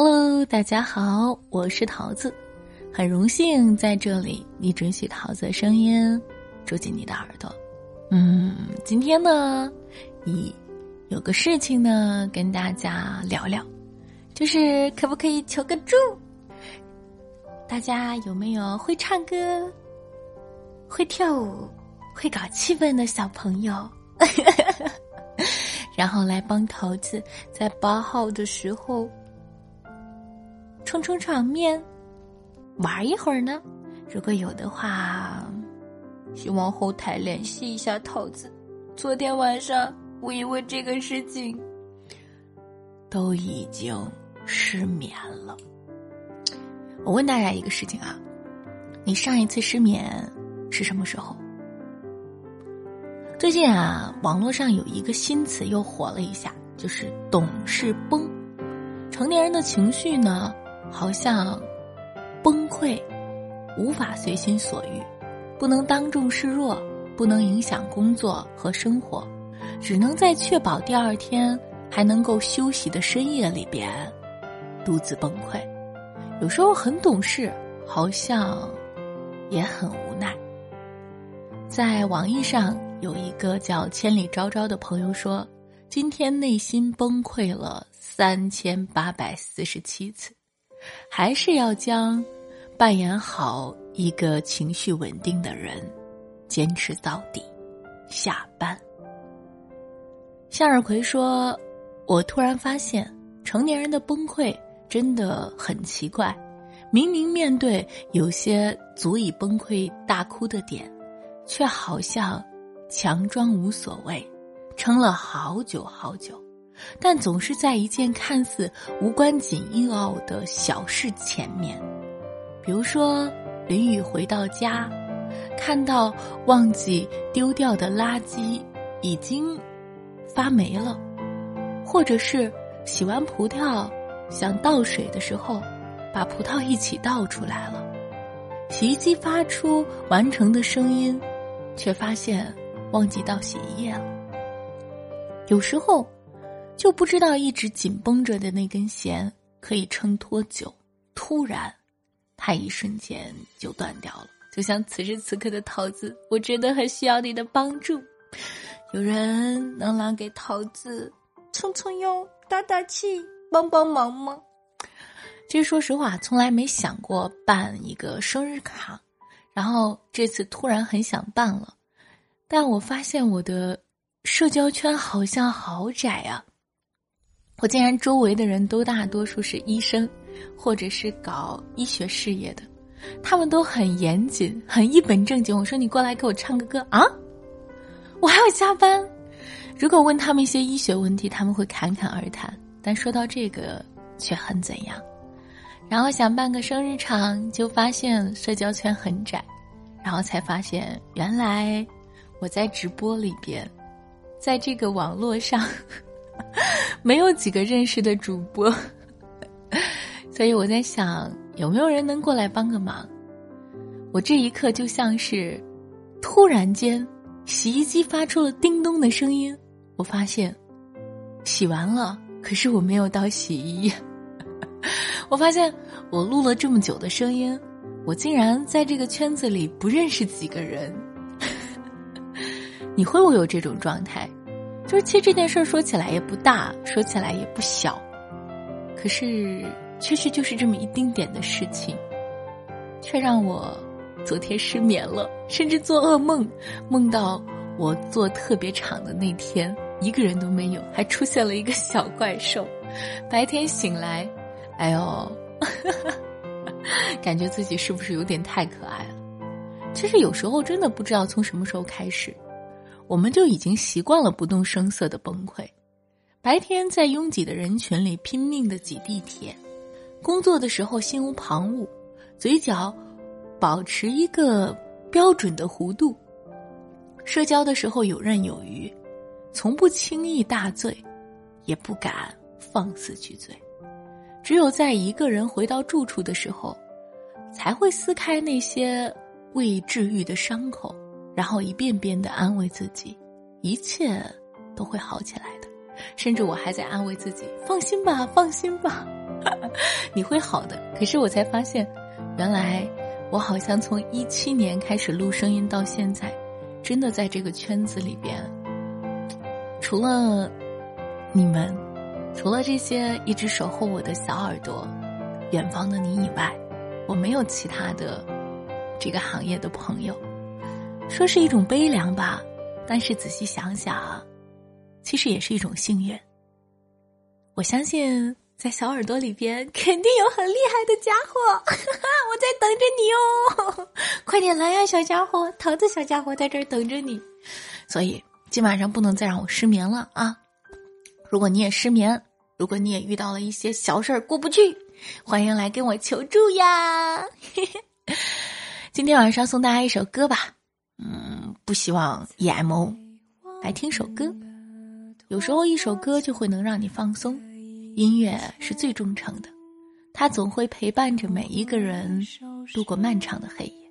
Hello，大家好，我是桃子，很荣幸在这里，你准许桃子的声音住进你的耳朵。嗯，今天呢，以有个事情呢跟大家聊聊，就是可不可以求个助？大家有没有会唱歌、会跳舞、会搞气氛的小朋友？然后来帮桃子在八号的时候撑撑场面，玩一会儿呢？如果有的话，希望后台联系一下桃子。昨天晚上我因为这个事情都已经失眠了。我问大家一个事情啊，你上一次失眠是什么时候？最近啊，网络上有一个新词又火了一下，就是“懂事崩”。成年人的情绪呢，好像崩溃，无法随心所欲，不能当众示弱，不能影响工作和生活，只能在确保第二天还能够休息的深夜里边独自崩溃。有时候很懂事，好像也很无奈。在网易上。有一个叫千里昭昭的朋友说：“今天内心崩溃了三千八百四十七次，还是要将扮演好一个情绪稳定的人，坚持到底。”下班。向日葵说：“我突然发现，成年人的崩溃真的很奇怪，明明面对有些足以崩溃大哭的点，却好像……”强装无所谓，撑了好久好久，但总是在一件看似无关紧要的小事前面，比如说淋雨回到家，看到忘记丢掉的垃圾已经发霉了，或者是洗完葡萄想倒水的时候，把葡萄一起倒出来了，洗衣机发出完成的声音，却发现。忘记倒洗衣液了，有时候就不知道一直紧绷着的那根弦可以撑多久，突然，它一瞬间就断掉了。就像此时此刻的桃子，我真的很需要你的帮助，有人能来给桃子撑撑腰、打打气、帮帮忙吗？其实说实话，从来没想过办一个生日卡，然后这次突然很想办了。但我发现我的社交圈好像好窄啊！我竟然周围的人都大多数是医生，或者是搞医学事业的，他们都很严谨，很一本正经。我说你过来给我唱个歌啊，我还要加班。如果问他们一些医学问题，他们会侃侃而谈；但说到这个，却很怎样。然后想办个生日场，就发现社交圈很窄，然后才发现原来。我在直播里边，在这个网络上，没有几个认识的主播，所以我在想，有没有人能过来帮个忙？我这一刻就像是，突然间，洗衣机发出了叮咚的声音，我发现，洗完了，可是我没有到洗衣液。我发现，我录了这么久的声音，我竟然在这个圈子里不认识几个人。你会不会有这种状态？就是其实这件事说起来也不大，说起来也不小，可是确实就是这么一丁点的事情，却让我昨天失眠了，甚至做噩梦，梦到我做特别场的那天一个人都没有，还出现了一个小怪兽。白天醒来，哎呦，感觉自己是不是有点太可爱了？其实有时候真的不知道从什么时候开始。我们就已经习惯了不动声色的崩溃，白天在拥挤的人群里拼命的挤地铁，工作的时候心无旁骛，嘴角保持一个标准的弧度，社交的时候游刃有余，从不轻易大醉，也不敢放肆去醉，只有在一个人回到住处的时候，才会撕开那些未治愈的伤口。然后一遍遍的安慰自己，一切都会好起来的，甚至我还在安慰自己：放心吧，放心吧。你会好的。可是我才发现，原来我好像从一七年开始录声音到现在，真的在这个圈子里边，除了你们，除了这些一直守候我的小耳朵，远方的你以外，我没有其他的这个行业的朋友。说是一种悲凉吧，但是仔细想想，其实也是一种幸运。我相信。在小耳朵里边肯定有很厉害的家伙，哈 哈我在等着你哦！快点来呀，小家伙，桃子小家伙在这儿等着你。所以今晚上不能再让我失眠了啊！如果你也失眠，如果你也遇到了一些小事儿过不去，欢迎来跟我求助呀！今天晚上送大家一首歌吧，不希望 emo，来听首歌。有时候一首歌就会能让你放松。音乐是最忠诚的，它总会陪伴着每一个人度过漫长的黑夜。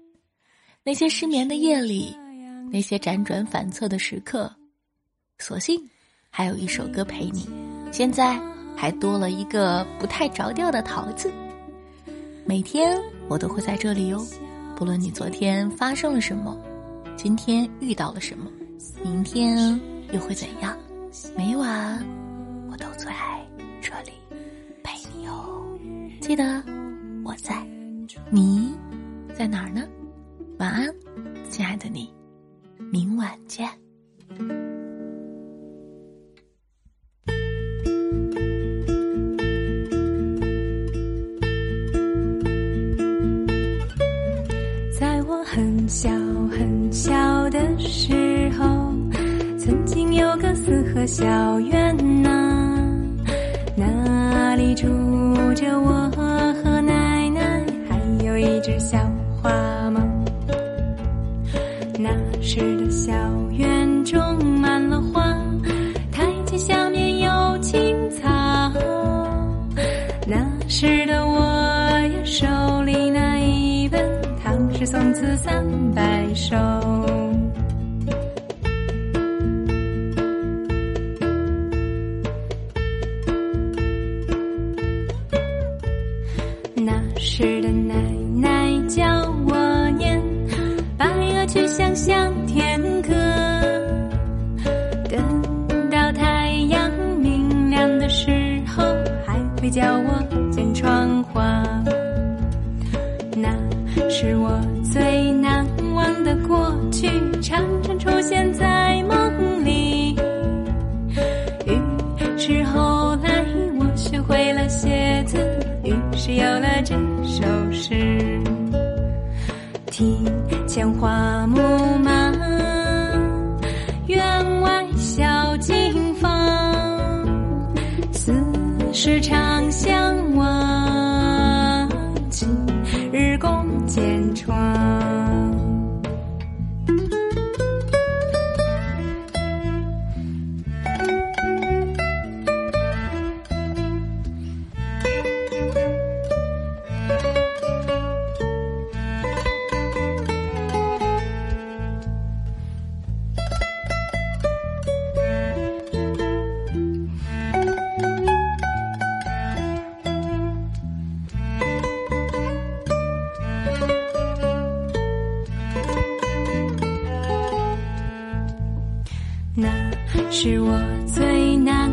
那些失眠的夜里，那些辗转反侧的时刻，所幸还有一首歌陪你。现在还多了一个不太着调的桃子。每天我都会在这里哟，不论你昨天发生了什么，今天遇到了什么，明天又会怎样，每晚我都在。这里陪你哦，记得我在，你在哪儿呢？晚安，亲爱的你，明晚见。小院呐。那里住着我和奶奶，还有一只小花猫。那时的小院种满了花，台阶下面有青草。那时的我呀，手里拿一本《唐诗宋词三百首》。会教我剪窗花。那是我最难忘的过去，常常出现在梦里。于是后来我学会了写字，于是有了这。首诗，庭前花木满，院外小径芳，四时长是我最难